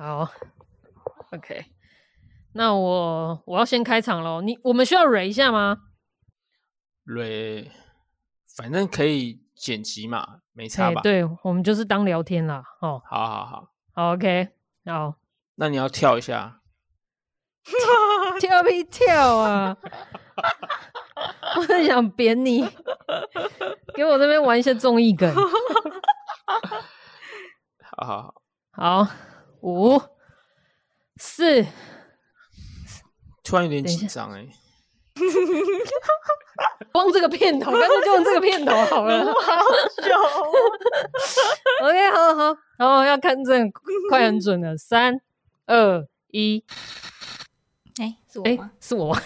好，OK，那我我要先开场喽。你我们需要蕊一下吗？蕊，反正可以剪辑嘛，没差吧？对，我们就是当聊天啦。哦，好好好，好 OK，好。那你要跳一下，跳屁跳啊！我很想扁你，给我这边玩一些综艺梗。好好好，好，五四，突然有点紧张哎。光这个片头，干脆就用这个片头好了。好久。OK，好好，然后要看这快很准了，三二一。哎，是我吗？是我吗？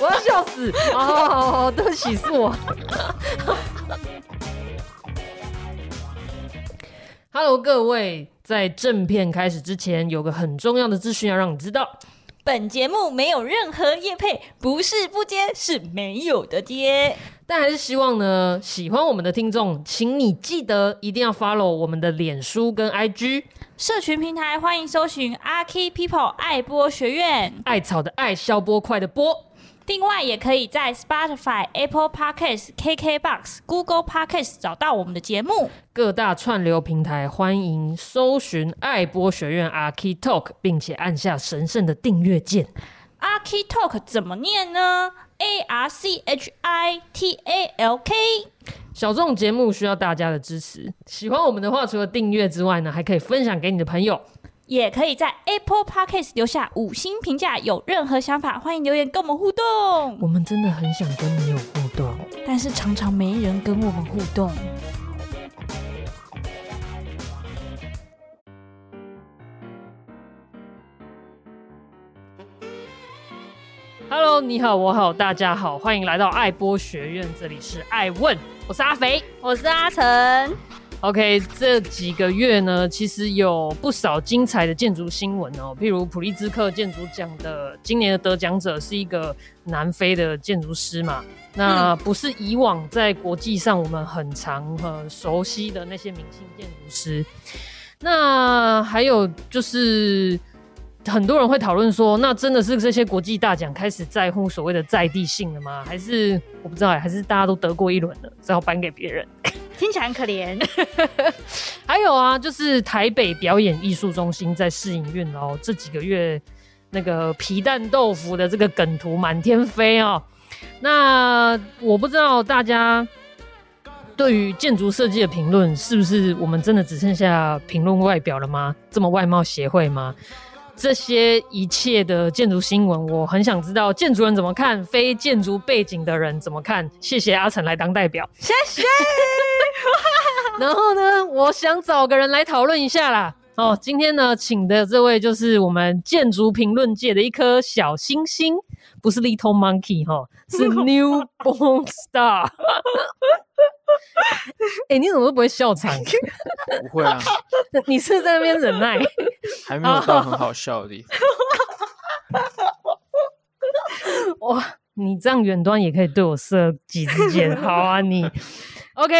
我要笑死！好好好好，对不起，是我。Hello，各位，在正片开始之前，有个很重要的资讯要让你知道：本节目没有任何业配，不是不接，是没有的接。但还是希望呢，喜欢我们的听众，请你记得一定要 follow 我们的脸书跟 IG 社群平台，欢迎搜寻阿 Key People 爱播学院，艾草的艾，消波快的波。另外，也可以在 Spotify、Apple Podcasts、KKBox、Google Podcasts 找到我们的节目。各大串流平台欢迎搜寻爱播学院 ArchiTalk，并且按下神圣的订阅键。ArchiTalk 怎么念呢？A R C H I T A L K。小众节目需要大家的支持，喜欢我们的话，除了订阅之外呢，还可以分享给你的朋友。也可以在 Apple Podcast 留下五星评价。有任何想法，欢迎留言跟我们互动。我们真的很想跟你有互动，但是常常没人跟我们互动。Hello，你好，我好，大家好，欢迎来到爱播学院，这里是爱问，我是阿肥，我是阿成。OK，这几个月呢，其实有不少精彩的建筑新闻哦。譬如普利兹克建筑奖的今年的得奖者是一个南非的建筑师嘛，那不是以往在国际上我们很常很熟悉的那些明星建筑师。那还有就是。很多人会讨论说，那真的是这些国际大奖开始在乎所谓的在地性了吗？还是我不知道，还是大家都得过一轮了，只好颁给别人？听起来很可怜。还有啊，就是台北表演艺术中心在试营运哦，这几个月那个皮蛋豆腐的这个梗图满天飞哦。那我不知道大家对于建筑设计的评论，是不是我们真的只剩下评论外表了吗？这么外貌协会吗？这些一切的建筑新闻，我很想知道建筑人怎么看，非建筑背景的人怎么看。谢谢阿成来当代表，谢谢。然后呢，我想找个人来讨论一下啦。哦，今天呢，请的这位就是我们建筑评论界的一颗小星星，不是 Little Monkey 哈，是 Newborn Star。哎、欸，你怎么都不会笑场？不会啊，你是，是在那边忍耐，还没有到很好笑的地方。哇，你这样远端也可以对我射几支箭，好啊你。OK，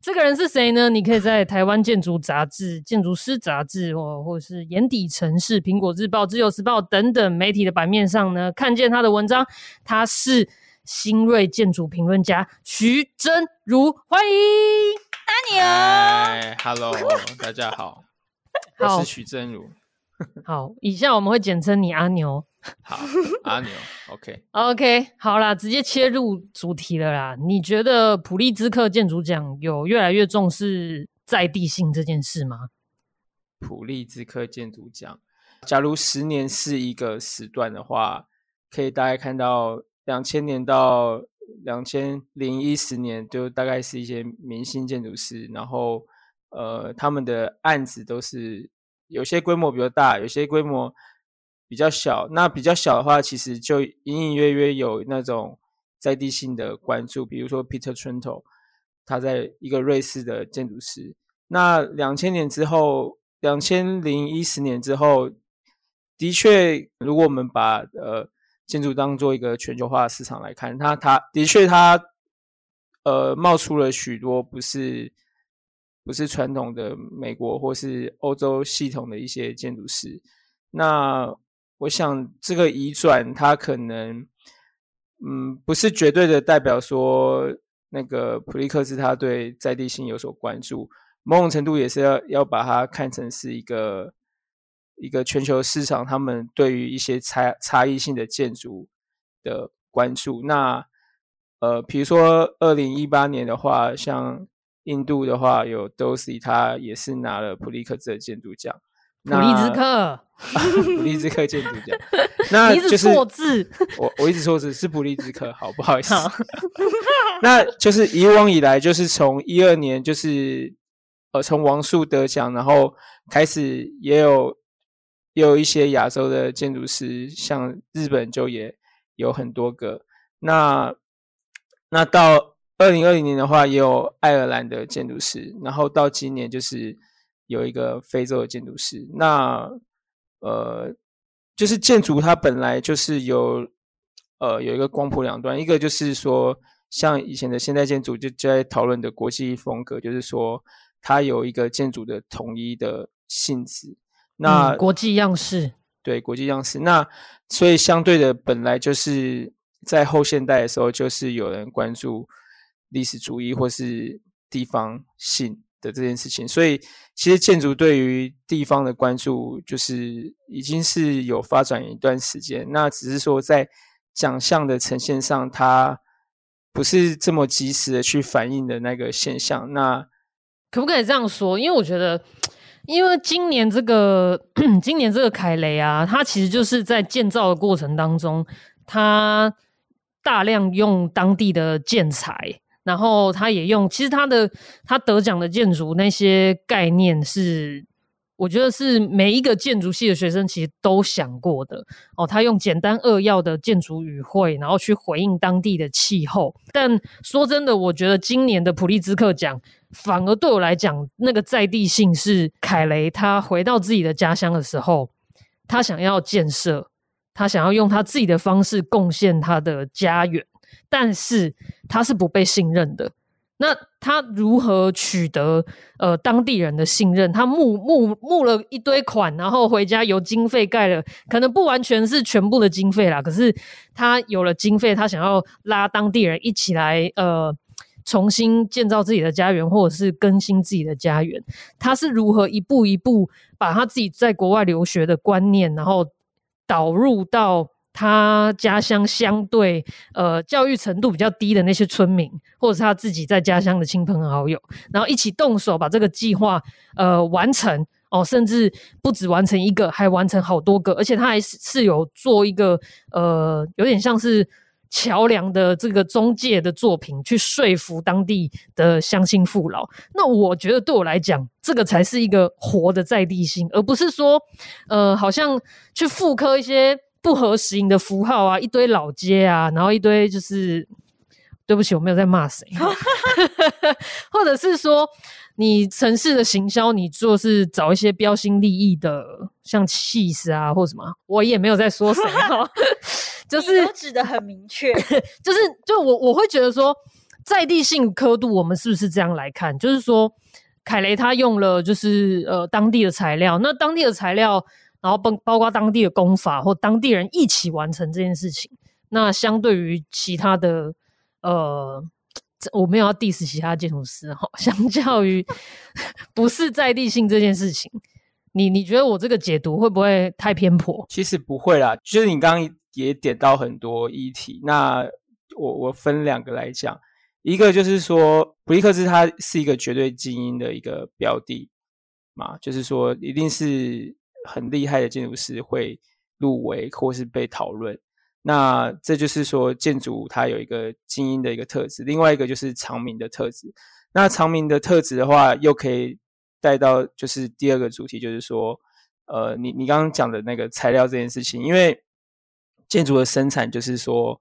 这个人是谁呢？你可以在台湾建筑杂志、建筑师杂志，或或者是眼底城市、苹果日报、自由时报等等媒体的版面上呢，看见他的文章。他是。新锐建筑评论家徐真如，欢迎阿牛。Hello，大家，好我是许真如。好，以下我们会简称你阿牛。好，阿牛，OK，OK，、okay. okay, 好啦，直接切入主题了啦。你觉得普利兹克建筑奖有越来越重视在地性这件事吗？普利兹克建筑奖，假如十年是一个时段的话，可以大概看到。两千年到两千零一十年，就大概是一些明星建筑师，然后呃，他们的案子都是有些规模比较大，有些规模比较小。那比较小的话，其实就隐隐约约有那种在地性的关注，比如说 Peter Trento，他在一个瑞士的建筑师。那两千年之后，两千零一十年之后，的确，如果我们把呃。建筑当做一个全球化市场来看，它它的确它呃冒出了许多不是不是传统的美国或是欧洲系统的一些建筑师。那我想这个移转，它可能，嗯，不是绝对的代表说那个普利克斯他对在地性有所关注，某种程度也是要要把它看成是一个一个全球市场，他们对于一些差差异性的建筑的关注。那呃，比如说二零一八年的话，像印度的话，有 Dosi，他也是拿了普利克兹的建筑奖。普利兹克，普利兹克建筑奖。那 就是错字，我我一直说是是普利兹克，好不好意思？那就是以往以来，就是从一二年，就是呃，从王树得奖，然后开始也有也有一些亚洲的建筑师，像日本就也有很多个。那那到二零二零年的话，也有爱尔兰的建筑师，然后到今年就是有一个非洲的建筑师。那呃，就是建筑它本来就是有呃有一个光谱两端，一个就是说像以前的现代建筑就在讨论的国际风格，就是说它有一个建筑的统一的性质。那、嗯、国际样式，对国际样式。那所以相对的，本来就是。在后现代的时候，就是有人关注历史主义或是地方性的这件事情，所以其实建筑对于地方的关注，就是已经是有发展一段时间。那只是说在奖项的呈现上，它不是这么及时的去反映的那个现象。那可不可以这样说？因为我觉得，因为今年这个 今年这个凯雷啊，它其实就是在建造的过程当中，它。大量用当地的建材，然后他也用，其实他的他得奖的建筑那些概念是，我觉得是每一个建筑系的学生其实都想过的哦。他用简单扼要的建筑语汇，然后去回应当地的气候。但说真的，我觉得今年的普利兹克奖反而对我来讲，那个在地性是凯雷他回到自己的家乡的时候，他想要建设。他想要用他自己的方式贡献他的家园，但是他是不被信任的。那他如何取得呃当地人的信任？他募募募了一堆款，然后回家有经费盖了，可能不完全是全部的经费啦。可是他有了经费，他想要拉当地人一起来呃重新建造自己的家园，或者是更新自己的家园。他是如何一步一步把他自己在国外留学的观念，然后导入到他家乡相对呃教育程度比较低的那些村民，或者是他自己在家乡的亲朋好友，然后一起动手把这个计划呃完成哦，甚至不止完成一个，还完成好多个，而且他还是是有做一个呃有点像是。桥梁的这个中介的作品，去说服当地的乡亲父老。那我觉得对我来讲，这个才是一个活的在地性，而不是说，呃，好像去复刻一些不合时宜的符号啊，一堆老街啊，然后一堆就是，对不起，我没有在骂谁，或者是说，你城市的行销，你做是找一些标新立异的，像气势啊，或什么，我也没有在说谁哈。就是指的很明确，就是就我我会觉得说，在地性刻度，我们是不是这样来看？就是说，凯雷他用了就是呃当地的材料，那当地的材料，然后包包括当地的工法或当地人一起完成这件事情。那相对于其他的呃，我没有要 diss 其他建筑师哈，相较于不是在地性这件事情，你你觉得我这个解读会不会太偏颇？其实不会啦，就是你刚刚。也点到很多议题，那我我分两个来讲，一个就是说普利克斯他是一个绝对精英的一个标的嘛，就是说一定是很厉害的建筑师会入围或是被讨论，那这就是说建筑它有一个精英的一个特质，另外一个就是长明的特质，那长明的特质的话，又可以带到就是第二个主题，就是说呃，你你刚刚讲的那个材料这件事情，因为。建筑的生产就是说，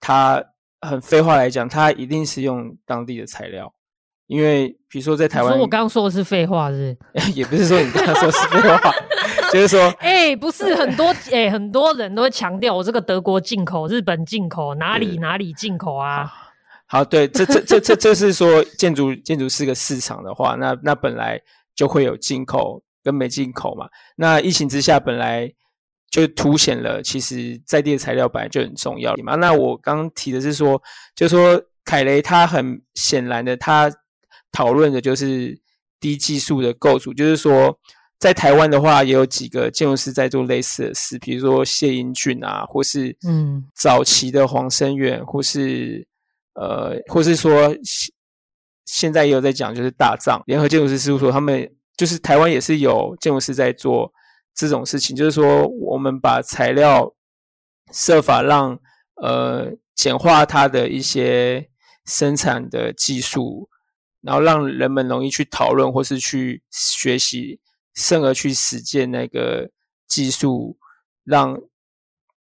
它很废话来讲，它一定是用当地的材料，因为比如说在台湾，说我刚刚说的是废话是不是？也不是说你刚刚说是废话，就是说，哎、欸，不是很多 哎、欸，很多人都会强调我这个德国进口、日本进口，哪里哪里进口啊？好，对，这这这这这是说建筑 建筑是个市场的话，那那本来就会有进口跟没进口嘛。那疫情之下，本来就凸显了，其实在地的材料本来就很重要嘛。那我刚刚提的是说，就是说凯雷他很显然的，他讨论的就是低技术的构筑，就是说。在台湾的话，也有几个建筑师在做类似的事，比如说谢英俊啊，或是嗯早期的黄生远，或是呃，或是说现在也有在讲，就是大藏联合建筑师事务所，他们就是台湾也是有建筑师在做这种事情，就是说我们把材料设法让呃简化它的一些生产的技术，然后让人们容易去讨论或是去学习。甚而去实践那个技术，让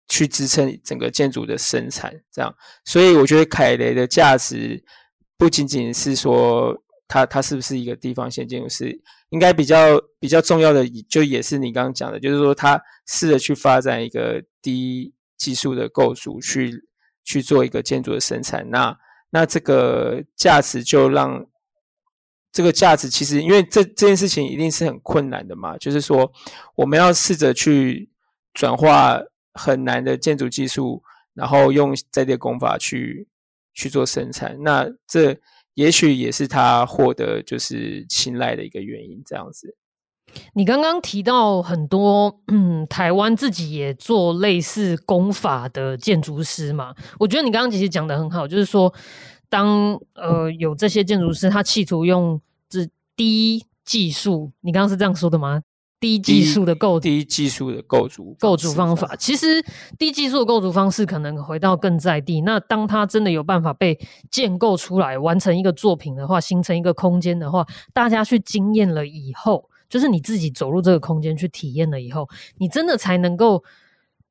去支撑整个建筑的生产，这样。所以我觉得凯雷的价值不仅仅是说他他是不是一个地方性建筑师，应该比较比较重要的，就也是你刚刚讲的，就是说他试着去发展一个低技术的构筑，去去做一个建筑的生产。那那这个价值就让。这个价值其实，因为这这件事情一定是很困难的嘛，就是说我们要试着去转化很难的建筑技术，然后用在地工法去去做生产。那这也许也是他获得就是青睐的一个原因。这样子，你刚刚提到很多，嗯，台湾自己也做类似工法的建筑师嘛，我觉得你刚刚其实讲得很好，就是说。当呃有这些建筑师，他企图用这低技术，你刚刚是这样说的吗？低技术的构低技术的构筑构筑方法，其实低技术的构筑方式可能回到更在地。那当他真的有办法被建构出来，完成一个作品的话，形成一个空间的话，大家去经验了以后，就是你自己走入这个空间去体验了以后，你真的才能够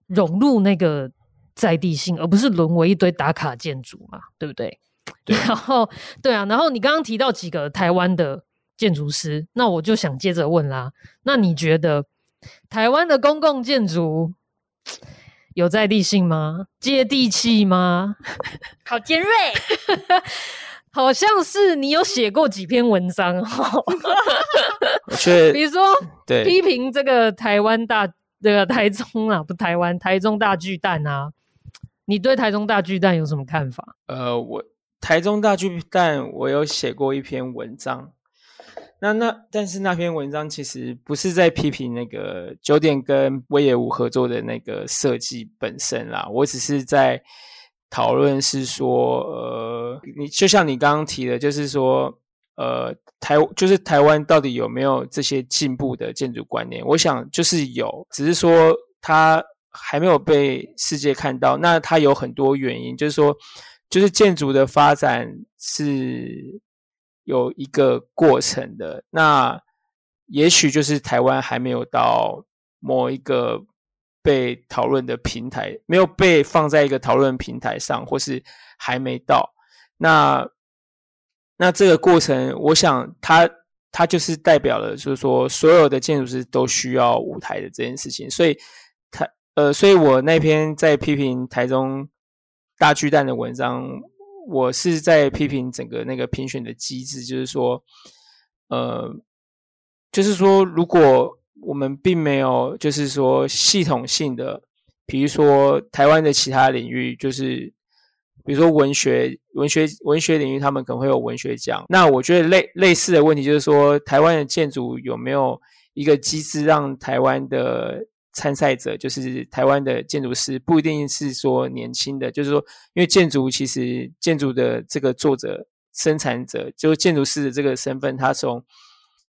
融入那个在地性，而不是沦为一堆打卡建筑嘛，对不对？对，然后对啊，然后你刚刚提到几个台湾的建筑师，那我就想接着问啦。那你觉得台湾的公共建筑有在地性吗？接地气吗？好尖锐，好像是你有写过几篇文章哦。我觉得，比如说，对，批评这个台湾大这个台中啊，不台湾台中大巨蛋啊，你对台中大巨蛋有什么看法？呃，我。台中大巨蛋，我有写过一篇文章。那那，但是那篇文章其实不是在批评那个酒店跟隈研吾合作的那个设计本身啦。我只是在讨论是说，呃，你就像你刚刚提的，就是说，呃，台就是台湾到底有没有这些进步的建筑观念？我想就是有，只是说它还没有被世界看到。那它有很多原因，就是说。就是建筑的发展是有一个过程的，那也许就是台湾还没有到某一个被讨论的平台，没有被放在一个讨论平台上，或是还没到。那那这个过程，我想它它就是代表了，就是说所有的建筑师都需要舞台的这件事情。所以台呃，所以我那篇在批评台中。大巨蛋的文章，我是在批评整个那个评选的机制，就是说，呃，就是说，如果我们并没有，就是说系统性的，比如说台湾的其他领域，就是比如说文学、文学、文学领域，他们可能会有文学奖。那我觉得类类似的问题就是说，台湾的建筑有没有一个机制让台湾的参赛者就是台湾的建筑师，不一定是说年轻的，就是说，因为建筑其实建筑的这个作者、生产者，就是建筑师的这个身份，他从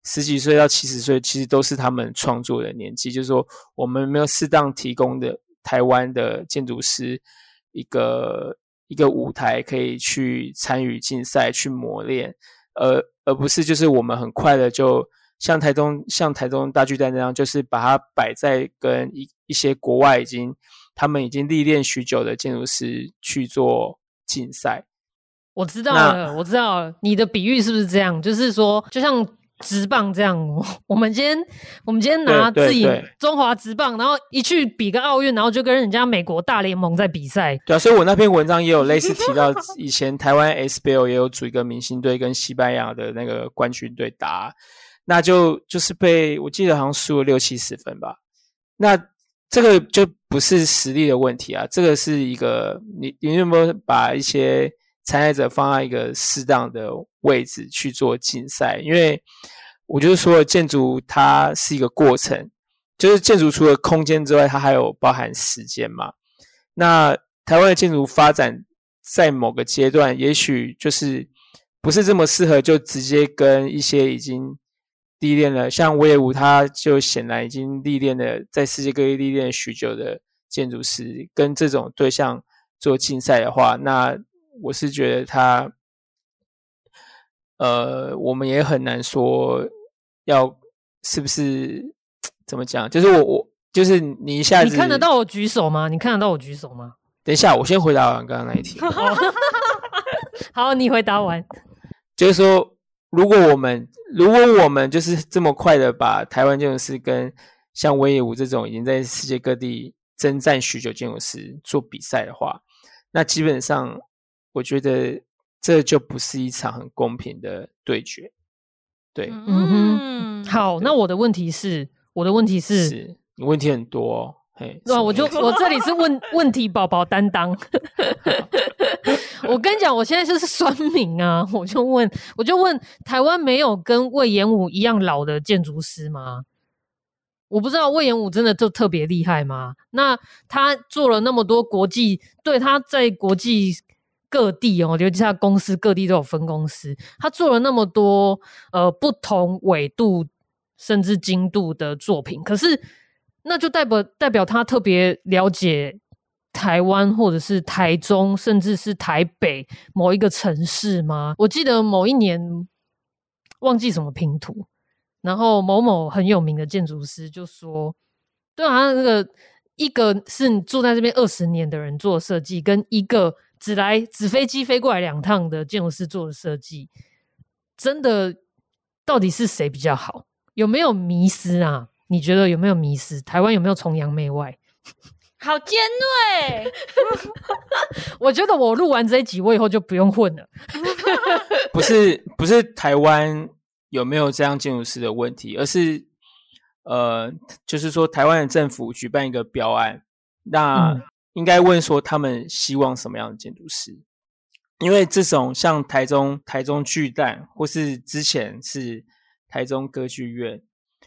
十几岁到七十岁，其实都是他们创作的年纪。就是说，我们没有适当提供的台湾的建筑师一个一个舞台，可以去参与竞赛、去磨练，而而不是就是我们很快的就。像台中，像台中大巨蛋那样，就是把它摆在跟一一些国外已经他们已经历练许久的建筑师去做竞赛。我知道了，我知道了，你的比喻是不是这样？就是说，就像直棒这样，我们今天我们今天拿自己中华直棒，然后一去比个奥运，然后就跟人家美国大联盟在比赛。对啊，所以我那篇文章也有类似提到，以前台湾 SBL 也有组一个明星队跟西班牙的那个冠军队打，那就就是被我记得好像输了六七十分吧。那这个就不是实力的问题啊，这个是一个你你有没有把一些参赛者放在一个适当的位置去做竞赛？因为我就是说，建筑它是一个过程，就是建筑除了空间之外，它还有包含时间嘛。那台湾的建筑发展在某个阶段，也许就是不是这么适合，就直接跟一些已经历练了，像威武，他就显然已经历练了，在世界各地历练了许久的建筑师，跟这种对象做竞赛的话，那我是觉得他，呃，我们也很难说要是不是怎么讲，就是我我就是你一下子，你看得到我举手吗？你看得到我举手吗？等一下，我先回答完刚刚那一题。好，你回答完，就是说。如果我们如果我们就是这么快的把台湾建筑师跟像威野武这种已经在世界各地征战许久建筑师做比赛的话，那基本上我觉得这就不是一场很公平的对决。对，嗯哼，好，那我的问题是，我的问题是，是你问题很多哦，嘿，那我就我这里是问问题宝宝担当。我跟你讲，我现在就是酸民啊！我就问，我就问，台湾没有跟魏延武一样老的建筑师吗？我不知道魏延武真的就特别厉害吗？那他做了那么多国际，对，他在国际各地哦，尤其他公司各地都有分公司，他做了那么多呃不同纬度甚至精度的作品，可是那就代表代表他特别了解。台湾或者是台中，甚至是台北某一个城市吗？我记得某一年忘记什么拼图，然后某某很有名的建筑师就说：“对啊，那个一个是你住在这边二十年的人做设计，跟一个只来纸飞机飞过来两趟的建筑师做的设计，真的到底是谁比较好？有没有迷思啊？你觉得有没有迷思？台湾有没有崇洋媚外？”好尖锐！我觉得我录完这一集，我以后就不用混了。不是不是台湾有没有这样建筑师的问题，而是呃，就是说台湾的政府举办一个标案，那应该问说他们希望什么样的建筑师？因为这种像台中台中巨蛋，或是之前是台中歌剧院，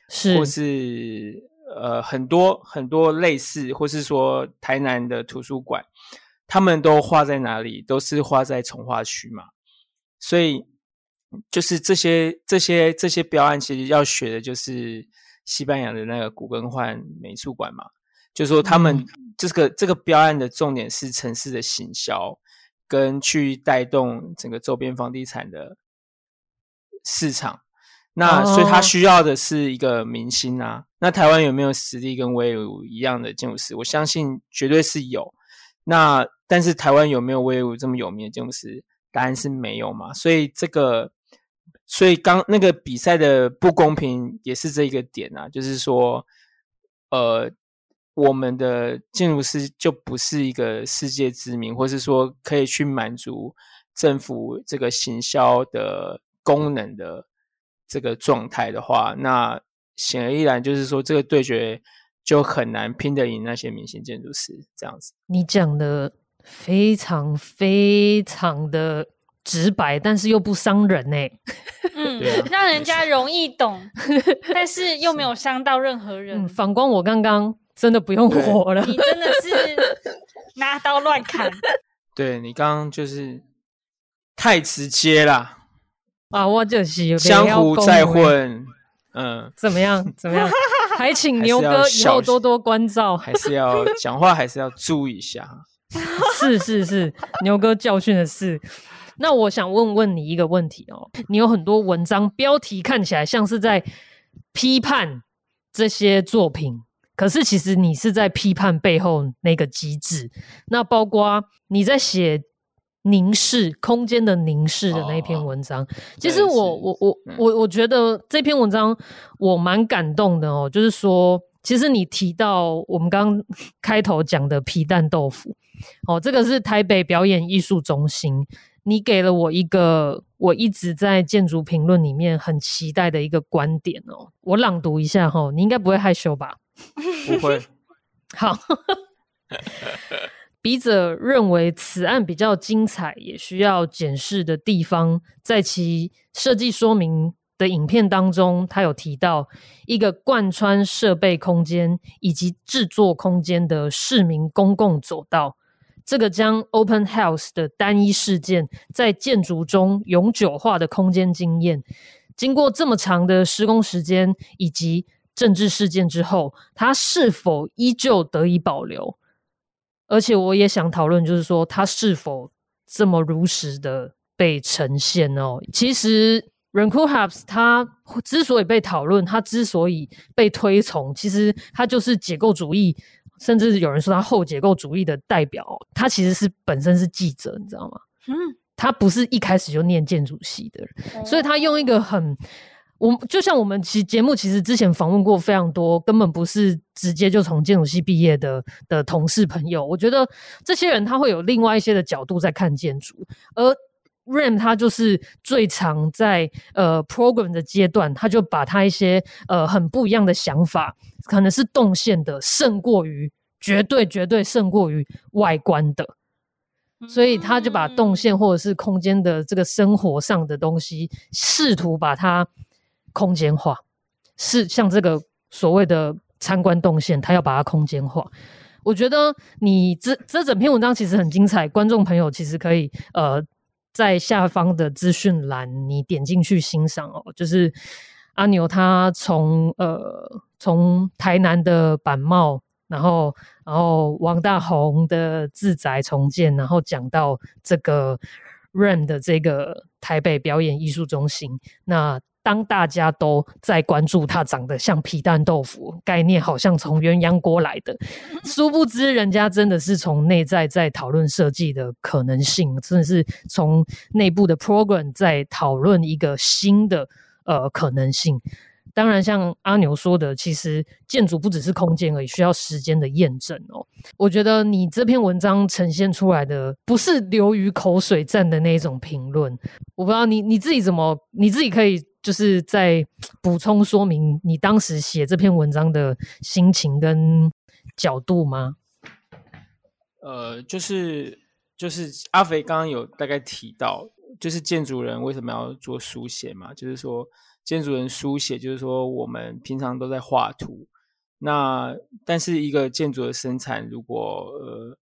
是或是。呃，很多很多类似，或是说台南的图书馆，他们都画在哪里？都是画在从化区嘛。所以，就是这些这些这些标案，其实要学的就是西班牙的那个古根换美术馆嘛。就是说，他们这个、嗯、这个标案的重点是城市的行销，跟去带动整个周边房地产的市场。那所以他需要的是一个明星啊。那台湾有没有实力跟威武一样的建筑师？我相信绝对是有。那但是台湾有没有威武这么有名的建筑师？答案是没有嘛。所以这个，所以刚那个比赛的不公平也是这一个点啊，就是说，呃，我们的建筑师就不是一个世界知名，或是说可以去满足政府这个行销的功能的。这个状态的话，那显而易然就是说，这个对决就很难拼得赢那些明星建筑师这样子。你讲的非常非常的直白，但是又不伤人呢。嗯，啊、让人家容易懂，但是又没有伤到任何人。嗯、反观我刚刚真的不用火了，你真的是 拿刀乱砍。对，你刚刚就是太直接了。啊，我就是江湖再混，嗯，怎么样？怎么样？还请牛哥以后多多关照，还是要 讲话，还是要注意一下。是是是，牛哥教训的是。那我想问问你一个问题哦，你有很多文章标题看起来像是在批判这些作品，可是其实你是在批判背后那个机制。那包括你在写凝视空间的凝视的那篇文章。哦、其实我我我我我觉得这篇文章我蛮感动的哦，就是说，其实你提到我们刚刚开头讲的皮蛋豆腐，哦，这个是台北表演艺术中心，你给了我一个我一直在建筑评论里面很期待的一个观点哦，我朗读一下哈、哦，你应该不会害羞吧？不会。好。笔者认为此案比较精彩，也需要检视的地方，在其设计说明的影片当中，他有提到一个贯穿设备空间以及制作空间的市民公共走道。这个将 Open House 的单一事件在建筑中永久化的空间经验，经过这么长的施工时间以及政治事件之后，它是否依旧得以保留？而且我也想讨论，就是说他是否这么如实的被呈现哦？其实，Rancoulabs 他之所以被讨论，他之所以被推崇，其实他就是解构主义，甚至有人说他后解构主义的代表。他其实是本身是记者，你知道吗？嗯，他不是一开始就念建筑系的人，所以他用一个很。我就像我们其节目其实之前访问过非常多，根本不是直接就从建筑系毕业的的同事朋友。我觉得这些人他会有另外一些的角度在看建筑，而 Rem 他就是最常在呃 program 的阶段，他就把他一些呃很不一样的想法，可能是动线的胜过于绝对绝对胜过于外观的，所以他就把动线或者是空间的这个生活上的东西，试图把它。空间化是像这个所谓的参观动线，他要把它空间化。我觉得你这这整篇文章其实很精彩，观众朋友其实可以呃在下方的资讯栏你点进去欣赏哦。就是阿牛他从呃从台南的板帽，然后然后王大閎的自宅重建，然后讲到这个 REN 的这个台北表演艺术中心那。当大家都在关注它长得像皮蛋豆腐，概念好像从鸳鸯锅来的，殊不知人家真的是从内在在讨论设计的可能性，真的是从内部的 program 在讨论一个新的呃可能性。当然，像阿牛说的，其实建筑不只是空间而已，需要时间的验证哦。我觉得你这篇文章呈现出来的不是流于口水战的那种评论，我不知道你你自己怎么，你自己可以就是在补充说明你当时写这篇文章的心情跟角度吗？呃，就是就是阿肥刚刚有大概提到，就是建筑人为什么要做书写嘛，就是说。建筑人书写，就是说我们平常都在画图。那但是一个建筑的生产，如果呃，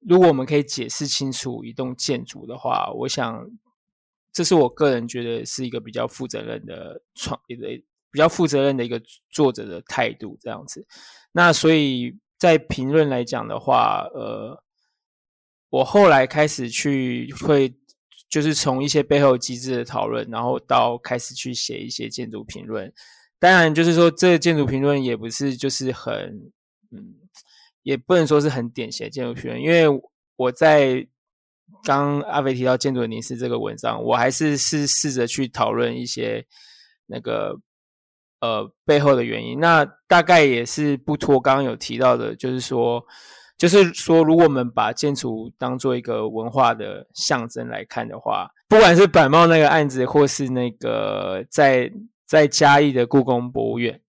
如果我们可以解释清楚一栋建筑的话，我想这是我个人觉得是一个比较负责任的创业的比较负责任的一个作者的态度这样子。那所以在评论来讲的话，呃，我后来开始去会。就是从一些背后机制的讨论，然后到开始去写一些建筑评论。当然，就是说这个建筑评论也不是就是很，嗯，也不能说是很典型的建筑评论。因为我在刚阿飞提到建筑的凝视这个文章，我还是试试着去讨论一些那个呃背后的原因。那大概也是不脱刚刚有提到的，就是说。就是说，如果我们把建筑当做一个文化的象征来看的话，不管是板茂那个案子，或是那个在在嘉义的故宫博物院，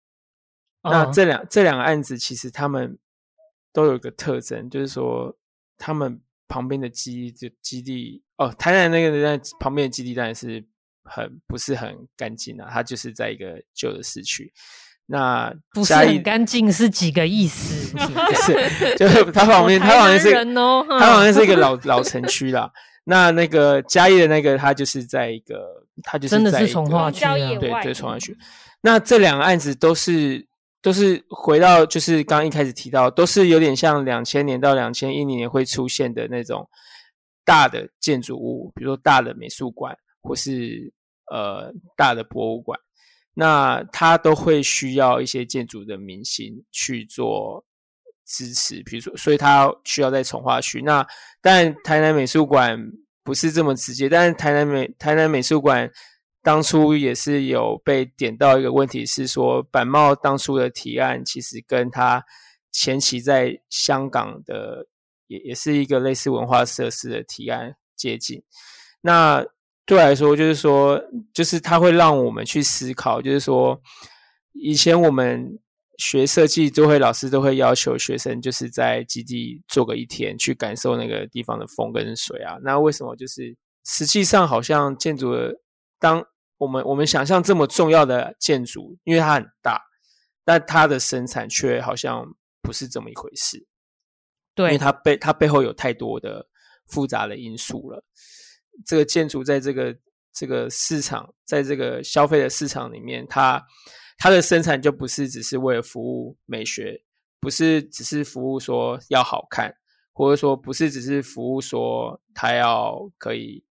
那这两这两个案子其实他们都有一个特征，就是说他们旁边的基地基地哦，台南那个在旁边的基地当然是很不是很干净啊，它就是在一个旧的市区。那不是很干净是几个意思？是就是 它旁边，它好像是人哦，它旁边是一个老 老城区啦。那那个嘉义的那个，它就是在一个，它就是在一个重划区，对对，从化区。那这两个案子都是都是回到，就是刚一开始提到，都是有点像两千年到两千一零年会出现的那种大的建筑物，比如说大的美术馆或是呃大的博物馆。那它都会需要一些建筑的明星去做支持，比如说，所以他需要在重化区。那但台南美术馆不是这么直接，但是台南美台南美术馆当初也是有被点到一个问题，是说板茂当初的提案其实跟他前期在香港的也也是一个类似文化设施的提案接近。那对我来说，就是说，就是它会让我们去思考，就是说，以前我们。学设计都会，老师都会要求学生就是在基地做个一天，去感受那个地方的风跟水啊。那为什么就是实际上好像建筑的，当我们我们想象这么重要的建筑，因为它很大，但它的生产却好像不是这么一回事。对，因为它背它背后有太多的复杂的因素了。这个建筑在这个这个市场，在这个消费的市场里面，它。它的生产就不是只是为了服务美学，不是只是服务说要好看，或者说不是只是服务说它要可以，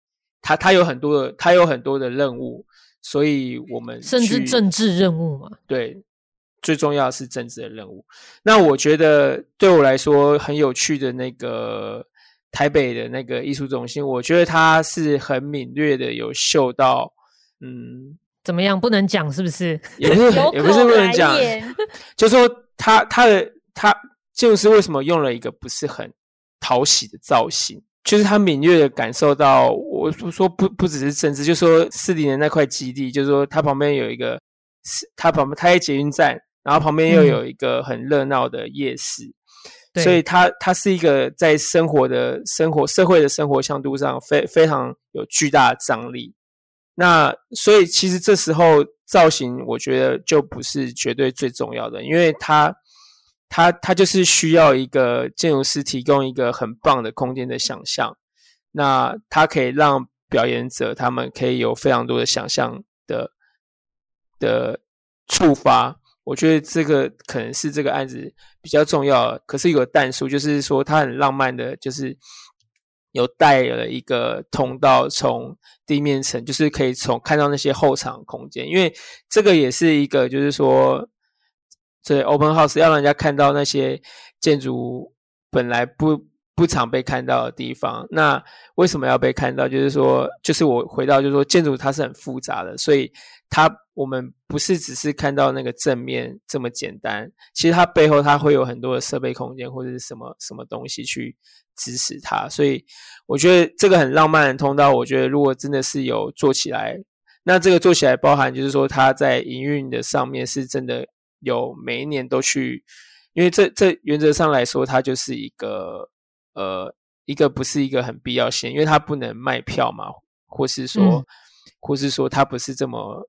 它它有很多的，他有很多的任务，所以我们甚至政治任务嘛，对，最重要的是政治的任务。那我觉得对我来说很有趣的那个台北的那个艺术中心，我觉得他是很敏锐的有嗅到，嗯。怎么样？不能讲是不是？也不是，也不是不能讲。就说他他的他建筑师为什么用了一个不是很讨喜的造型？就是他敏锐的感受到，我说不不只是政治，就说四零的那块基地，就是说它旁边有一个，它旁边它在捷运站，然后旁边又有一个很热闹的夜市，嗯、所以它它是一个在生活的生活社会的生活向度上非非常有巨大的张力。那所以其实这时候造型，我觉得就不是绝对最重要的，因为它它它就是需要一个建筑师提供一个很棒的空间的想象，那它可以让表演者他们可以有非常多的想象的的触发。我觉得这个可能是这个案子比较重要，可是有个但数，就是说它很浪漫的，就是。有带了一个通道，从地面层，就是可以从看到那些后场空间，因为这个也是一个，就是说，所以 open house 要让人家看到那些建筑本来不不常被看到的地方。那为什么要被看到？就是说，就是我回到，就是说，建筑它是很复杂的，所以它我们不是只是看到那个正面这么简单，其实它背后它会有很多的设备空间或者是什么什么东西去。支持他，所以我觉得这个很浪漫的通道。我觉得如果真的是有做起来，那这个做起来包含就是说它在营运的上面是真的有每一年都去，因为这这原则上来说，它就是一个呃一个不是一个很必要性，因为它不能卖票嘛，或是说、嗯、或是说它不是这么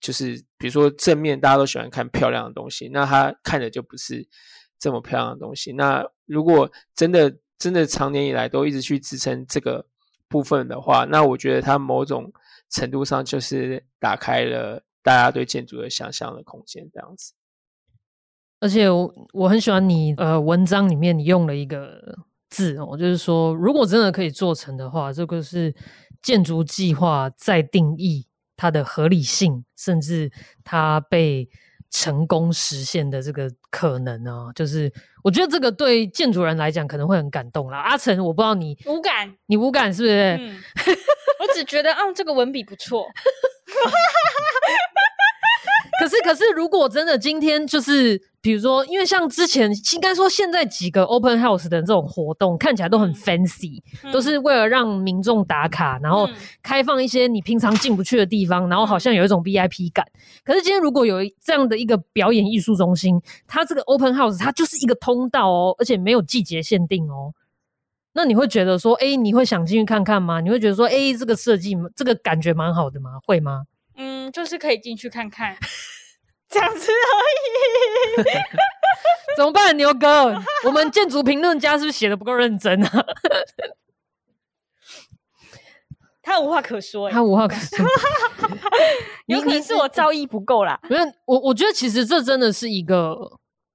就是比如说正面大家都喜欢看漂亮的东西，那他看的就不是这么漂亮的东西。那如果真的真的长年以来都一直去支撑这个部分的话，那我觉得它某种程度上就是打开了大家对建筑的想象的空间，这样子。而且我我很喜欢你呃文章里面你用了一个字哦，就是说如果真的可以做成的话，这个是建筑计划再定义它的合理性，甚至它被。成功实现的这个可能呢、啊，就是我觉得这个对建筑人来讲可能会很感动啦。阿成，我不知道你无感，你无感是不是？嗯、我只觉得，嗯，这个文笔不错。可是，可是，如果真的今天就是，比如说，因为像之前应该说现在几个 open house 的这种活动看起来都很 fancy，、嗯、都是为了让民众打卡，然后开放一些你平常进不去的地方，然后好像有一种 VIP 感。可是今天如果有这样的一个表演艺术中心，它这个 open house 它就是一个通道哦，而且没有季节限定哦，那你会觉得说，哎，你会想进去看看吗？你会觉得说，哎，这个设计这个感觉蛮好的吗？会吗？嗯，就是可以进去看看，这样子而已。怎么办，牛哥？我们建筑评论家是不是写的不够认真啊？他无话可说，他无话可说。有可能是我造诣不够啦。没有我我觉得其实这真的是一个，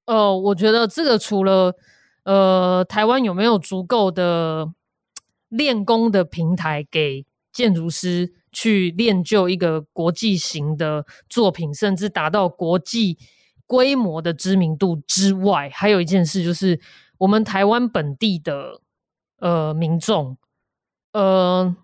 呃，我觉得这个除了呃，台湾有没有足够的练功的平台给建筑师？去练就一个国际型的作品，甚至达到国际规模的知名度之外，还有一件事就是我们台湾本地的呃民众，呃，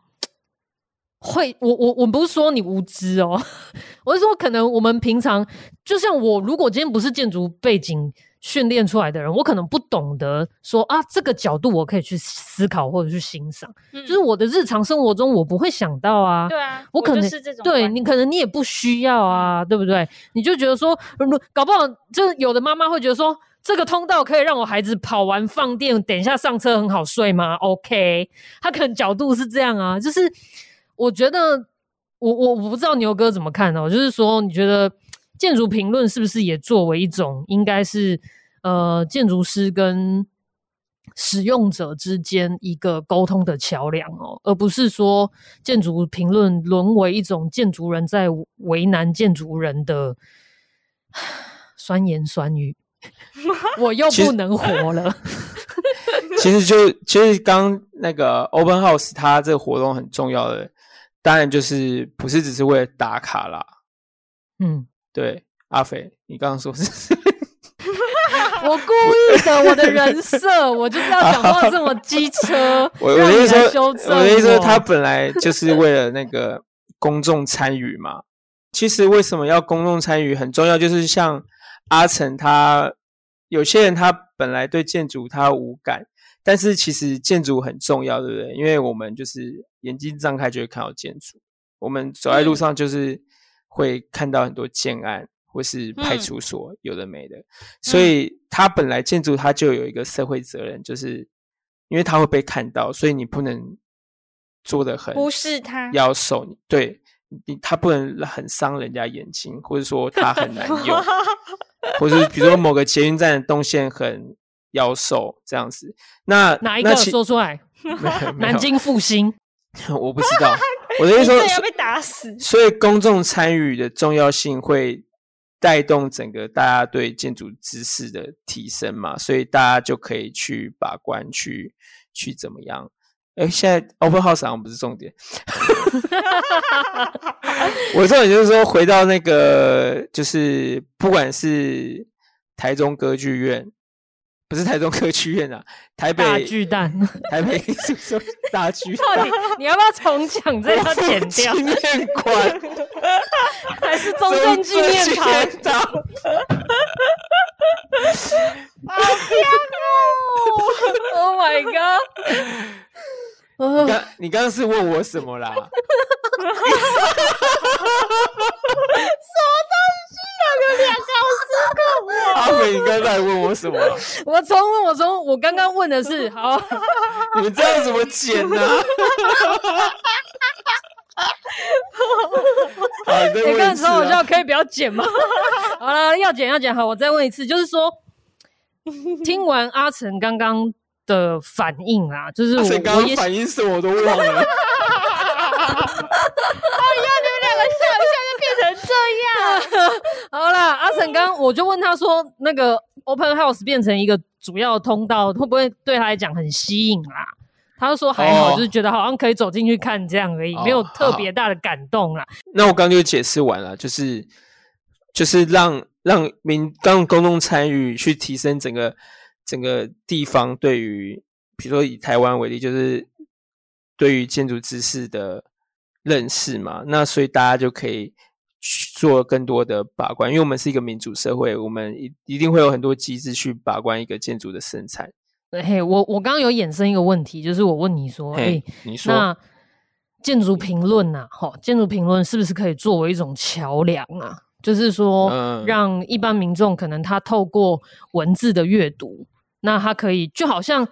会我我我不是说你无知哦，我是说可能我们平常就像我，如果今天不是建筑背景。训练出来的人，我可能不懂得说啊，这个角度我可以去思考或者去欣赏，嗯、就是我的日常生活中我不会想到啊。对啊，我可能是这种，对你可能你也不需要啊，对不对？你就觉得说，搞不好就是有的妈妈会觉得说，这个通道可以让我孩子跑完放电，等一下上车很好睡吗？OK，他可能角度是这样啊，就是我觉得我我我不知道牛哥怎么看哦，就是说你觉得。建筑评论是不是也作为一种，应该是呃建筑师跟使用者之间一个沟通的桥梁哦，而不是说建筑评论沦为一种建筑人在为难建筑人的 酸言酸语，我又不能活了。其实 就其实刚那个 Open House，它这个活动很重要的，当然就是不是只是为了打卡啦，嗯。对，阿肥，你刚刚说是，我故意的，我的人设，我就是要讲话这么机车。我我的意思说，我的意思说，他本来就是为了那个公众参与嘛。其实为什么要公众参与很重要，就是像阿成他，有些人他本来对建筑他无感，但是其实建筑很重要，对不对？因为我们就是眼睛张开就会看到建筑，我们走在路上就是。会看到很多建案或是派出所，嗯、有的没的，所以他本来建筑他就有一个社会责任，就是因为他会被看到，所以你不能做的很，不是他要守你，对你他不能很伤人家眼睛，或者说他很难用，或者是比如说某个捷运站的动线很妖兽这样子，那哪一个说出来？南京复兴。我不知道，我的意思说要被打死。所以公众参与的重要性会带动整个大家对建筑知识的提升嘛，所以大家就可以去把关，去去怎么样？哎，现在 Open House 好像不是重点。我重点就是说，回到那个，就是不管是台中歌剧院。不是台中科剧院啊，台北大巨蛋，台北是说大巨蛋，你要不要重讲？这要剪掉。纪念馆还是中正纪念堂？好香哦！Oh my god！你刚你刚刚是问我什么啦？什么东西？有两个失控！阿肥，你刚才问我什么？我重问，我重，我刚刚问的是，好，你们这样怎么剪呢？你刚才说我叫可以不要剪吗？好了，要剪要剪。好，我再问一次，就是说，听完阿成刚刚的反应啊，就是我刚刚反应什么我都忘了。哎呀，你们两个笑一下就变成这样。好啦，阿成刚我就问他说，那个 Open House 变成一个主要通道，会不会对他来讲很吸引啦？他就说还好，哦、就是觉得好像可以走进去看这样而已，哦、没有特别大的感动啦。那我刚就解释完了，就是就是让让民让公众参与，去提升整个整个地方对于，比如说以台湾为例，就是对于建筑知识的认识嘛。那所以大家就可以。做更多的把关，因为我们是一个民主社会，我们一一定会有很多机制去把关一个建筑的生产。嘿，我我刚刚有衍生一个问题，就是我问你说，哎，你说，那建筑评论呐，哈，建筑评论是不是可以作为一种桥梁啊？就是说，嗯，让一般民众可能他透过文字的阅读，那他可以就好像。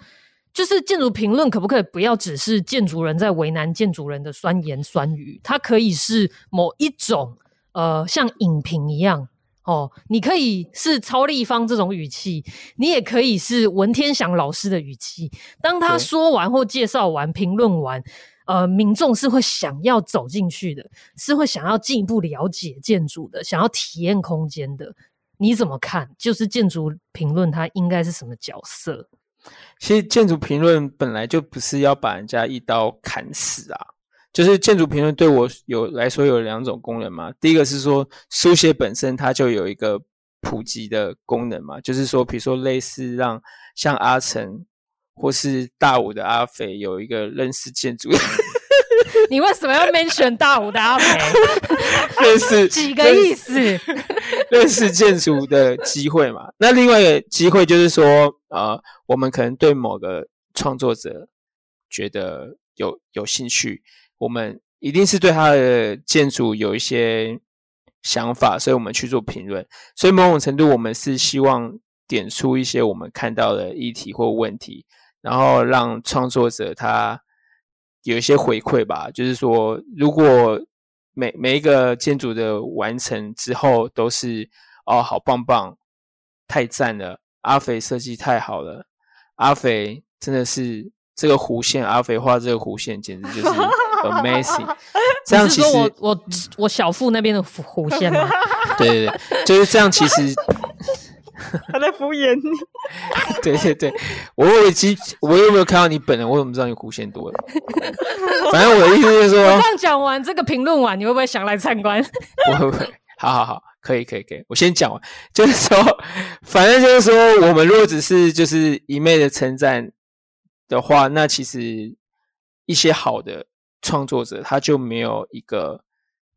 就是建筑评论可不可以不要只是建筑人在为难建筑人的酸言酸语？它可以是某一种呃，像影评一样哦。你可以是超立方这种语气，你也可以是文天祥老师的语气。当他说完或介绍完、评论完，呃，民众是会想要走进去的，是会想要进一步了解建筑的，想要体验空间的。你怎么看？就是建筑评论它应该是什么角色？其实建筑评论本来就不是要把人家一刀砍死啊，就是建筑评论对我有来说有两种功能嘛。第一个是说书写本身它就有一个普及的功能嘛，就是说，比如说类似让像阿成或是大五的阿肥有一个认识建筑。你为什么要 mention 大五的阿肥？认识 几个意思？认识建筑的机会嘛。那另外一个机会就是说，呃，我们可能对某个创作者觉得有有兴趣，我们一定是对他的建筑有一些。想法，所以我们去做评论。所以某种程度，我们是希望点出一些我们看到的议题或问题，然后让创作者他有一些回馈吧。就是说，如果每每一个建筑的完成之后都是哦，好棒棒，太赞了，阿肥设计太好了，阿肥真的是这个弧线，阿肥画这个弧线简直就是 amazing。这样其实我我我小腹那边的弧线吗？对对对，就是这样。其实他在敷衍你。对对对，我有其我有没有看到你本人？我怎么知道你弧线多了？反正我的意思就是说，我这样讲完这个评论完，你会不会想来参观？我会不会，好好好，可以可以可以。我先讲完，就是说，反正就是说，我们如果只是就是一昧的称赞的话，那其实一些好的。创作者他就没有一个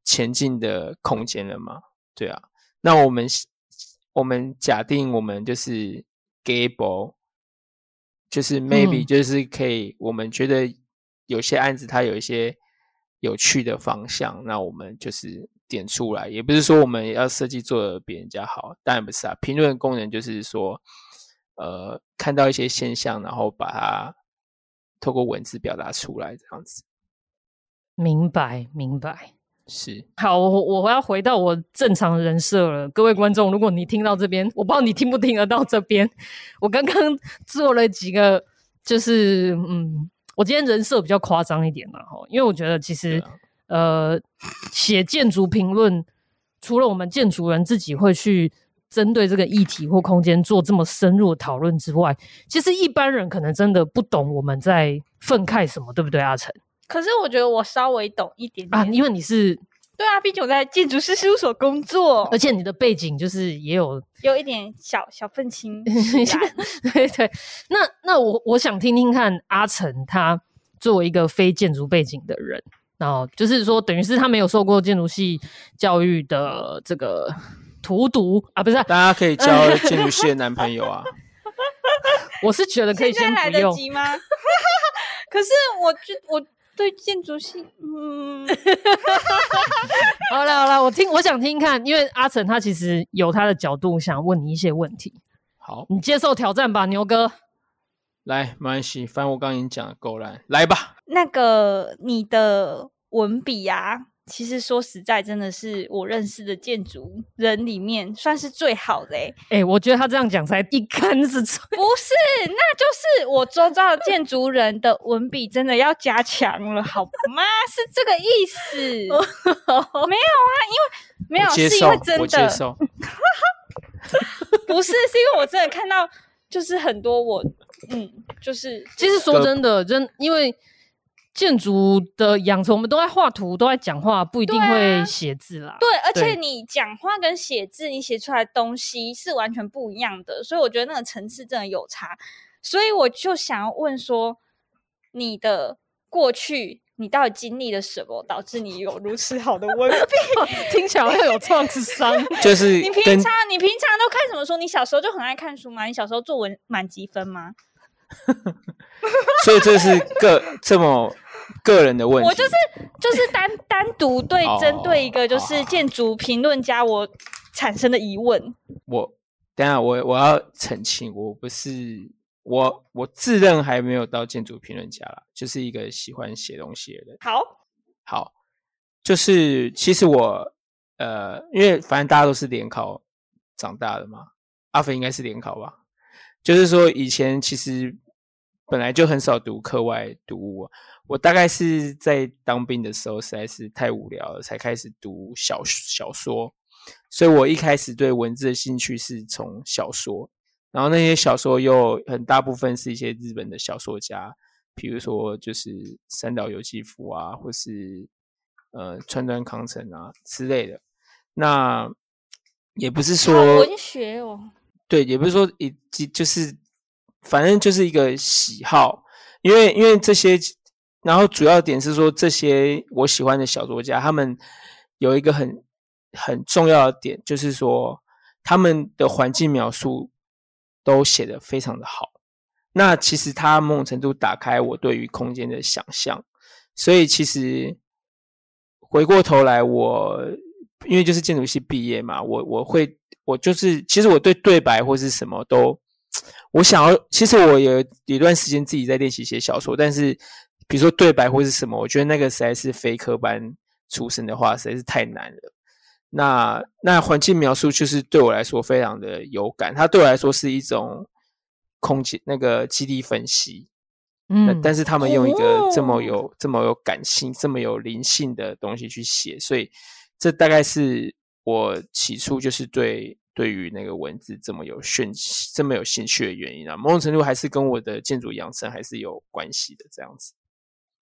前进的空间了嘛？对啊，那我们我们假定我们就是 gable，就是 maybe 就是可以，嗯、我们觉得有些案子它有一些有趣的方向，那我们就是点出来，也不是说我们要设计做的比人家好，当然不是啊。评论功能就是说，呃，看到一些现象，然后把它透过文字表达出来，这样子。明白，明白，是好，我我要回到我正常人设了。各位观众，如果你听到这边，我不知道你听不听得到这边。我刚刚 做了几个，就是嗯，我今天人设比较夸张一点嘛，哈，因为我觉得其实、啊、呃，写建筑评论，除了我们建筑人自己会去针对这个议题或空间做这么深入的讨论之外，其实一般人可能真的不懂我们在愤慨什么，对不对，阿成？可是我觉得我稍微懂一点点啊，因为你是对啊，毕竟我在建筑师事务所工作，而且你的背景就是也有有一点小小愤青，对对。那那我我想听听看阿成他作为一个非建筑背景的人，然后就是说等于是他没有受过建筑系教育的这个荼毒啊，不是？大家可以交建筑系的男朋友啊。我是觉得可以先不用，现在来得及吗？可是我就我。对建筑系，嗯，好了好了，我听我想听看，因为阿成他其实有他的角度，想问你一些问题。好，你接受挑战吧，牛哥。来，没关系，反正我刚刚已经讲了够了，来吧。那个你的文笔呀。其实说实在，真的是我认识的建筑人里面算是最好的哎、欸。哎、欸，我觉得他这样讲才一竿子错。不是，那就是我周遭的建筑人的文笔真的要加强了，好吗？是这个意思。没有啊，因为没有，是因为真的。不是，是因为我真的看到，就是很多我，嗯，就是其实说真的，真因为。建筑的养成，我们都在画图，都在讲话，不一定会写字啦。对，而且你讲话跟写字，你写出来的东西是完全不一样的，所以我觉得那个层次真的有差。所以我就想要问说，你的过去，你到底经历了什么，导致你有如此好的文笔？听起来会有创伤。就是你平常，你平常都看什么书？你小时候就很爱看书吗？你小时候作文满级分吗？所以这是个这么。个人的问题，我就是就是单单独对针对一个就是建筑评论家，我产生的疑问。我等下我我要澄清，我不是我我自认还没有到建筑评论家啦，就是一个喜欢写东西的人。好，好，就是其实我呃，因为反正大家都是联考长大的嘛，阿肥应该是联考吧？就是说以前其实本来就很少读课外读物。我大概是在当兵的时候，实在是太无聊了，才开始读小小说。所以我一开始对文字的兴趣是从小说，然后那些小说又很大部分是一些日本的小说家，比如说就是三岛由纪夫啊，或是呃川端康成啊之类的。那也不是说文学哦，对，也不是说以及就是，反正就是一个喜好，因为因为这些，然后主要点是说这些我喜欢的小说家，他们有一个很很重要的点，就是说他们的环境描述都写得非常的好。那其实他某种程度打开我对于空间的想象，所以其实回过头来我。因为就是建筑系毕业嘛，我我会我就是其实我对对白或是什么都，我想要其实我有一段时间自己在练习写小说，但是比如说对白或是什么，我觉得那个实在是非科班出身的话实在是太难了。那那环境描述就是对我来说非常的有感，它对我来说是一种空间那个基地分析，嗯，但是他们用一个这么有、哦、这么有感性、这么有灵性的东西去写，所以。这大概是我起初就是对对于那个文字这么有兴这么有兴趣的原因啊，某种程度还是跟我的建筑养成还是有关系的这样子。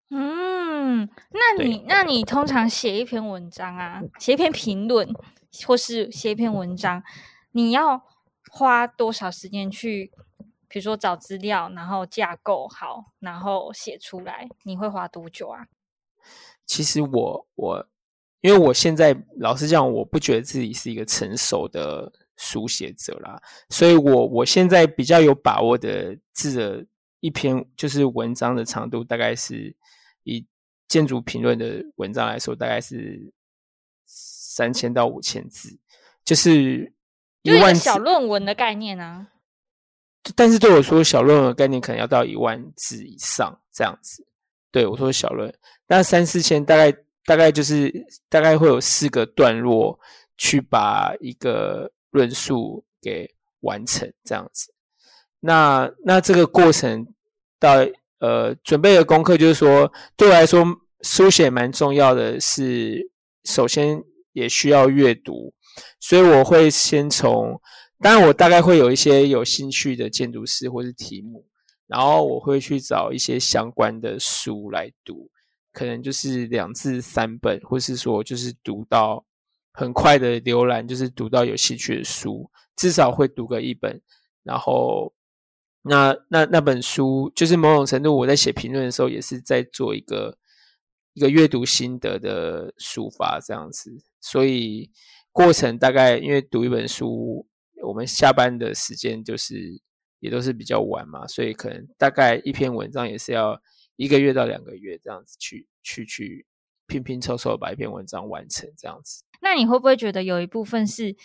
嗯，那你那你通常写一篇文章啊，写一篇评论或是写一篇文章，你要花多少时间去，比如说找资料，然后架构好，然后写出来，你会花多久啊？其实我我。因为我现在老实讲，我不觉得自己是一个成熟的书写者啦，所以我我现在比较有把握的字的一篇就是文章的长度，大概是以建筑评论的文章来说，大概是三千到五千字，就是一万，小论文的概念啊。但是对我说，小论文的概念可能要到一万字以上这样子。对我说小论，那三四千大概。大概就是大概会有四个段落去把一个论述给完成这样子。那那这个过程到呃准备的功课就是说，对我来说书写蛮重要的是，首先也需要阅读，所以我会先从，当然我大概会有一些有兴趣的建筑师或是题目，然后我会去找一些相关的书来读。可能就是两至三本，或是说就是读到很快的浏览，就是读到有兴趣的书，至少会读个一本。然后那那那本书，就是某种程度我在写评论的时候，也是在做一个一个阅读心得的抒发这样子。所以过程大概因为读一本书，我们下班的时间就是也都是比较晚嘛，所以可能大概一篇文章也是要。一个月到两个月这样子去去去拼拼凑凑把一篇文章完成这样子。那你会不会觉得有一部分是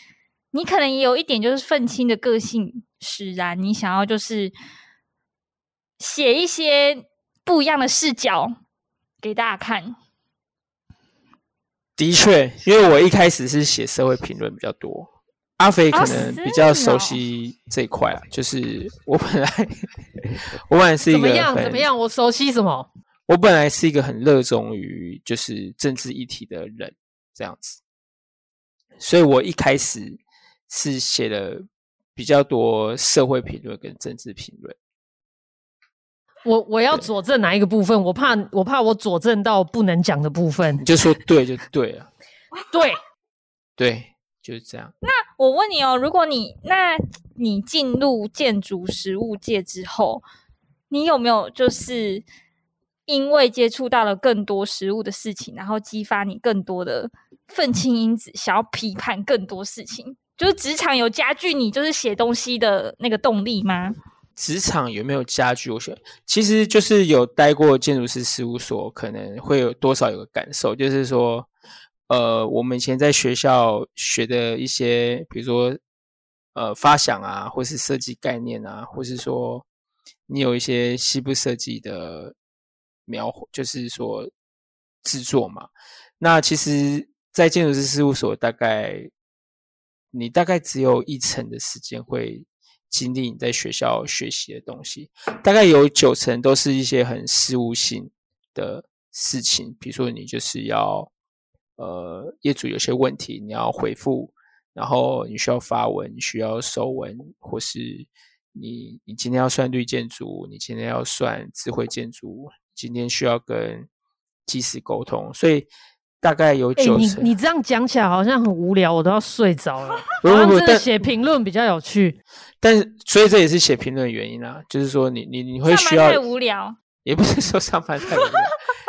你可能也有一点就是愤青的个性使然，你想要就是写一些不一样的视角给大家看？的确，因为我一开始是写社会评论比较多。阿肥可能比较熟悉这一块啊，就是我本来 我本来是一个怎么样怎么样，我熟悉什么？我本来是一个很热衷于就是政治议题的人，这样子，所以我一开始是写了比较多社会评论跟政治评论。我我要佐证哪一个部分？我怕我怕我佐证到不能讲的部分，你就说对就对了，对 对。就是这样。那我问你哦，如果你那你进入建筑实务界之后，你有没有就是因为接触到了更多实物的事情，然后激发你更多的愤青因子，想要批判更多事情？就是职场有加剧你就是写东西的那个动力吗？职场有没有加剧？我觉其实就是有待过建筑师事务所，可能会有多少有个感受，就是说。呃，我们以前在学校学的一些，比如说，呃，发想啊，或是设计概念啊，或是说，你有一些西部设计的描绘，就是说制作嘛。那其实，在建筑师事务所，大概你大概只有一成的时间会经历你在学校学习的东西，大概有九成都是一些很事务性的事情，比如说你就是要。呃，业主有些问题你要回复，然后你需要发文，你需要收文，或是你你今天要算绿建筑，你今天要算智慧建筑，今天需要跟技师沟通，所以大概有九成。欸、你你这样讲起来好像很无聊，我都要睡着了。不不不，但写评论比较有趣。但是，所以这也是写评论的原因啊，就是说你你你会需要太无聊，也不是说上班太无聊。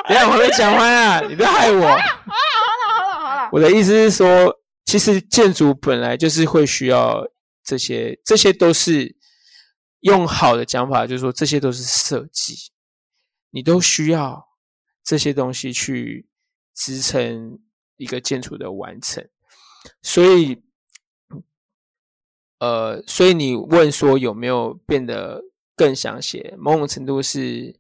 等下我还没讲完啊，你不要害我。好了好了好了好了。我的意思是说，其实建筑本来就是会需要这些，这些都是用好的讲法，就是说这些都是设计，你都需要这些东西去支撑一个建筑的完成，所以。呃，所以你问说有没有变得更想写？某种程度是，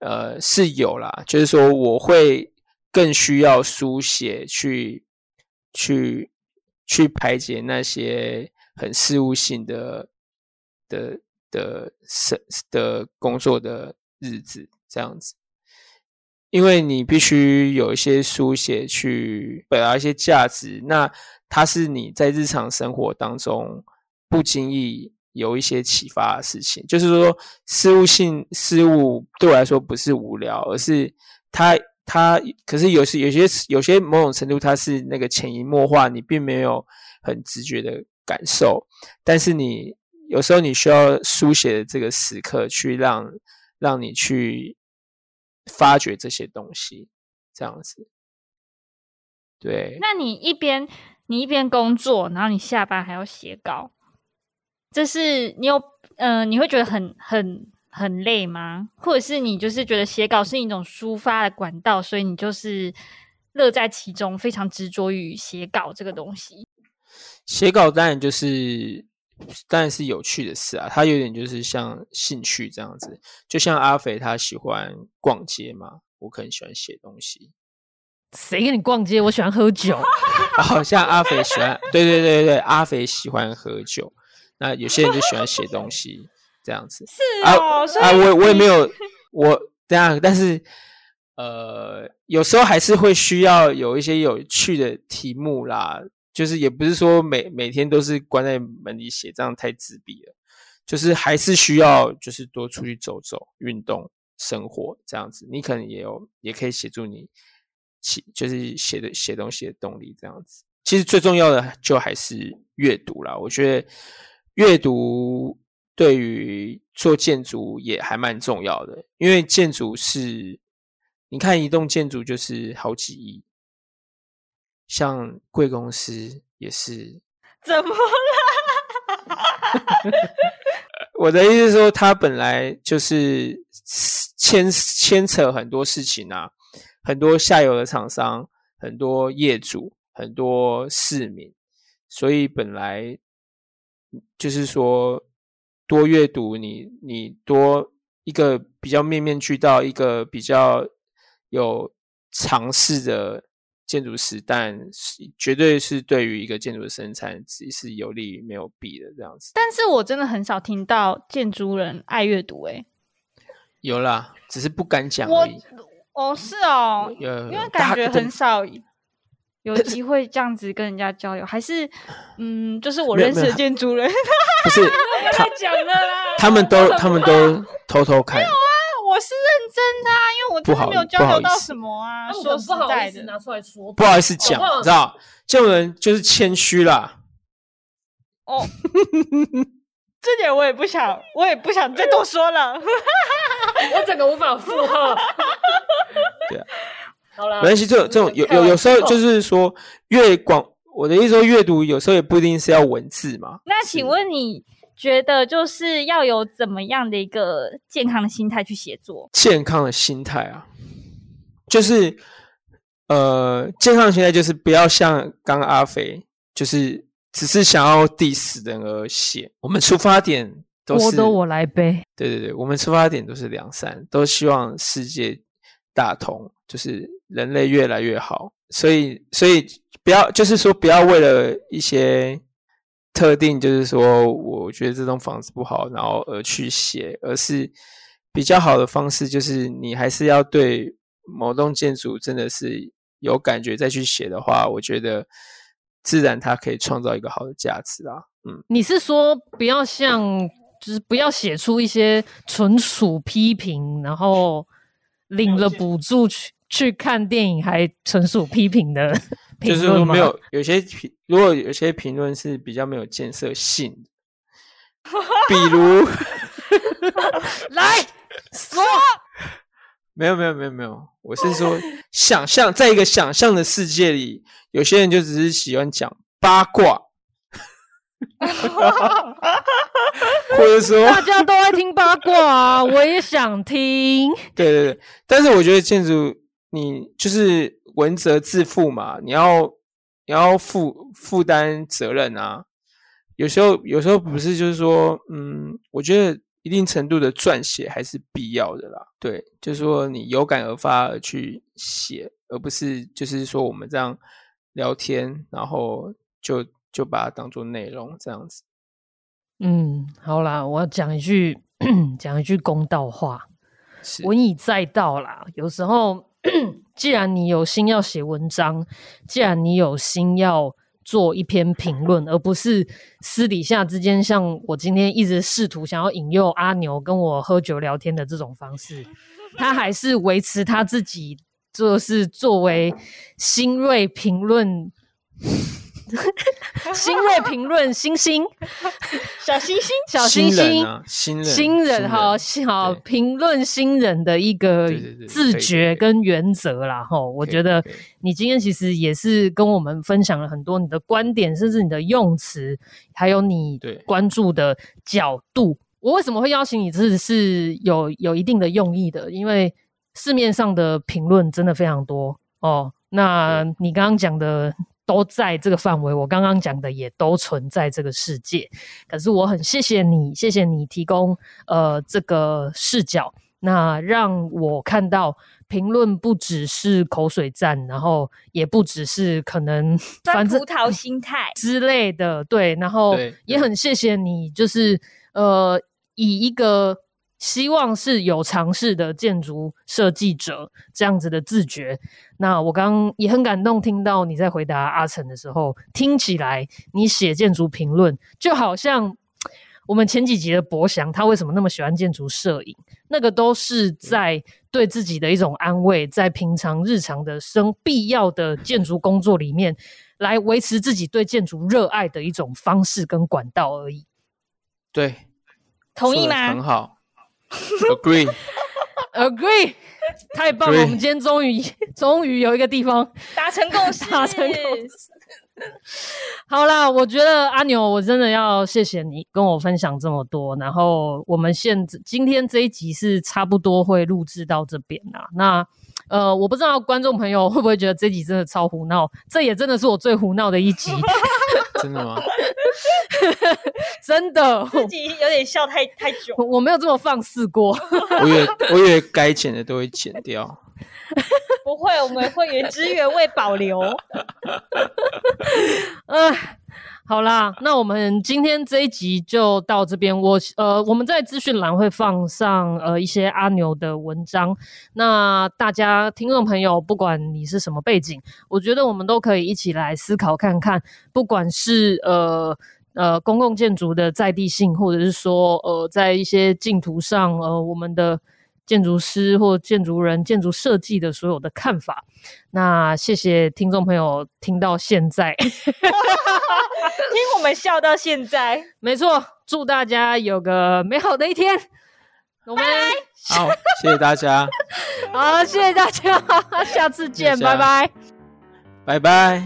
呃，是有啦。就是说，我会更需要书写去，去，去排解那些很事务性的的的的的工作的日子，这样子。因为你必须有一些书写去表达一些价值，那它是你在日常生活当中。不经意有一些启发的事情，就是说事物性事物对我来说不是无聊，而是它它可是有时有些有些某种程度它是那个潜移默化，你并没有很直觉的感受，但是你有时候你需要书写的这个时刻，去让让你去发掘这些东西，这样子。对，那你一边你一边工作，然后你下班还要写稿。这是你有嗯、呃，你会觉得很很很累吗？或者是你就是觉得写稿是一种抒发的管道，所以你就是乐在其中，非常执着于写稿这个东西。写稿当然就是当然是有趣的事啊，它有点就是像兴趣这样子，就像阿肥他喜欢逛街嘛，我可能喜欢写东西。谁跟你逛街？我喜欢喝酒。好 像阿肥喜欢，对对对对，阿肥喜欢喝酒。那有些人就喜欢写东西，这样子是哦，啊，啊我我也没有我这样，但是呃，有时候还是会需要有一些有趣的题目啦，就是也不是说每每天都是关在门里写，这样太自闭了，就是还是需要就是多出去走走、运动、生活这样子，你可能也有也可以协助你写，就是写的写东西的动力这样子。其实最重要的就还是阅读啦，我觉得。阅读对于做建筑也还蛮重要的，因为建筑是，你看一栋建筑就是好几亿，像贵公司也是。怎么了？我的意思是说，他本来就是牵牵扯很多事情啊，很多下游的厂商，很多业主，很多市民，所以本来。就是说，多阅读你，你多一个比较面面俱到，一个比较有尝试的建筑师，但是绝对是对于一个建筑的生产只是有利没有弊的这样子。但是我真的很少听到建筑人爱阅读，哎，有啦，只是不敢讲而已。哦，是哦，有因为感觉很少。有 机会这样子跟人家交流，还是嗯，就是我认识的建筑人，不是他讲的啦。他们都他们都偷偷看。我是认真的啊，因为我真的没有交流到什么啊。说实在的，拿出来说，不好意思讲，你知道，这种人就是谦虚啦。哦，这点我也不想，我也不想再多说了。我整个无法负荷。对啊。好了，没关系，这种这种有有有时候就是说，越广，我的意思说，阅读有时候也不一定是要文字嘛。那请问你觉得就是要有怎么样的一个健康的心态去写作？健康的心态啊，就是呃，健康的心态就是不要像刚刚阿肥，就是只是想要 diss 人而写。我们出发点都是都我来背，对对对，我们出发点都是良善，都希望世界大同，就是。人类越来越好，所以所以不要就是说不要为了一些特定，就是说我觉得这栋房子不好，然后而去写，而是比较好的方式，就是你还是要对某栋建筑真的是有感觉再去写的话，我觉得自然它可以创造一个好的价值啊。嗯，你是说不要像，就是不要写出一些纯属批评，然后领了补助去。去看电影还纯属批评的？就是说没有有些评，如果有些评论是比较没有建设性的，比如 来 说，没有没有没有没有，我是说想象，在一个想象的世界里，有些人就只是喜欢讲八卦。或者说，大家都爱听八卦啊，我也想听。对对对，但是我觉得建筑，你就是文责自负嘛，你要你要负负担责任啊。有时候有时候不是就是说，嗯，我觉得一定程度的撰写还是必要的啦。对，就是说你有感而发而去写，而不是就是说我们这样聊天，然后就。就把它当做内容这样子。嗯，好啦，我要讲一句 讲一句公道话，文以载道啦。有时候，既然你有心要写文章，既然你有心要做一篇评论，而不是私底下之间像我今天一直试图想要引诱阿牛跟我喝酒聊天的这种方式，他还是维持他自己，就是作为新锐评论。新锐评论，星星，小星星，小星星，新人，新人，哈好评论新人的一个自觉跟原则啦。哈，我觉得你今天其实也是跟我们分享了很多你的观点，甚至你的用词，还有你关注的角度。我为什么会邀请你？这是有有一定的用意的，因为市面上的评论真的非常多哦。那你刚刚讲的。都在这个范围，我刚刚讲的也都存在这个世界。可是我很谢谢你，谢谢你提供呃这个视角，那让我看到评论不只是口水战，然后也不只是可能反正葡萄心态 之类的。对，然后也很谢谢你，就是呃以一个。希望是有尝试的建筑设计者这样子的自觉。那我刚刚也很感动，听到你在回答阿成的时候，听起来你写建筑评论就好像我们前几集的博翔，他为什么那么喜欢建筑摄影？那个都是在对自己的一种安慰，在平常日常的生必要的建筑工作里面，来维持自己对建筑热爱的一种方式跟管道而已。对，同意吗？很好。Agree，Agree，Agree 太棒了！我们今天终于 终于有一个地方达成共识，达成共识。好啦，我觉得阿牛，我真的要谢谢你跟我分享这么多。然后我们现今天这一集是差不多会录制到这边啦。那呃，我不知道观众朋友会不会觉得这集真的超胡闹？这也真的是我最胡闹的一集。真的吗？真的，自己有点笑太太久，我没有这么放肆过。我以为我以为该剪的都会剪掉，不会，我们会原汁原味保留。呃好啦，那我们今天这一集就到这边。我呃，我们在资讯栏会放上呃一些阿牛的文章。那大家听众朋友，不管你是什么背景，我觉得我们都可以一起来思考看看。不管是呃呃公共建筑的在地性，或者是说呃在一些净土上，呃我们的。建筑师或建筑人、建筑设计的所有的看法，那谢谢听众朋友听到现在，听我们笑到现在，没错，祝大家有个美好的一天，我们好，谢谢大家，好，谢谢大家，下次见，拜拜，拜拜，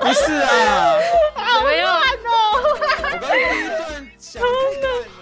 不是啊，好烂哦。Oh.